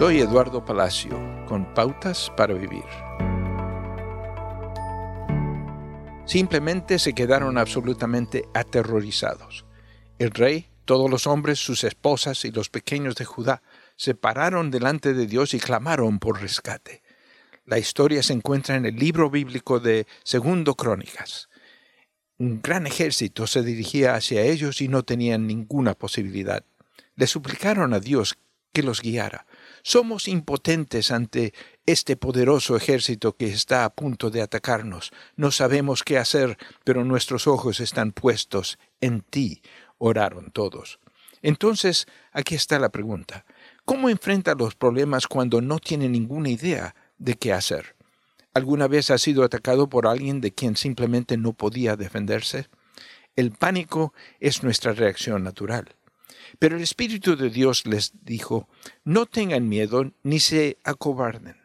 Soy Eduardo Palacio, con Pautas para Vivir. Simplemente se quedaron absolutamente aterrorizados. El rey, todos los hombres, sus esposas y los pequeños de Judá se pararon delante de Dios y clamaron por rescate. La historia se encuentra en el libro bíblico de Segundo Crónicas. Un gran ejército se dirigía hacia ellos y no tenían ninguna posibilidad. Le suplicaron a Dios que los guiara. Somos impotentes ante este poderoso ejército que está a punto de atacarnos. No sabemos qué hacer, pero nuestros ojos están puestos en ti, oraron todos. Entonces, aquí está la pregunta. ¿Cómo enfrenta los problemas cuando no tiene ninguna idea de qué hacer? ¿Alguna vez ha sido atacado por alguien de quien simplemente no podía defenderse? El pánico es nuestra reacción natural. Pero el Espíritu de Dios les dijo, no tengan miedo ni se acobarden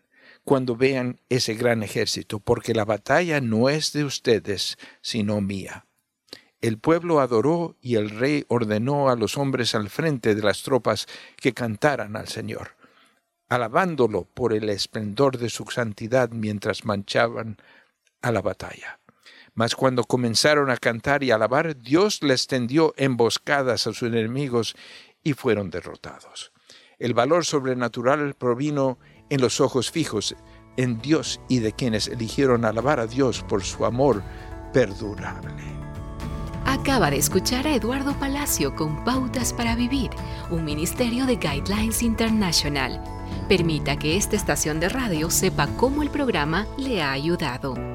cuando vean ese gran ejército, porque la batalla no es de ustedes, sino mía. El pueblo adoró y el rey ordenó a los hombres al frente de las tropas que cantaran al Señor, alabándolo por el esplendor de su santidad mientras manchaban a la batalla. Mas cuando comenzaron a cantar y alabar, Dios les tendió emboscadas a sus enemigos y fueron derrotados. El valor sobrenatural provino en los ojos fijos en Dios y de quienes eligieron alabar a Dios por su amor perdurable. Acaba de escuchar a Eduardo Palacio con Pautas para Vivir, un ministerio de Guidelines International. Permita que esta estación de radio sepa cómo el programa le ha ayudado.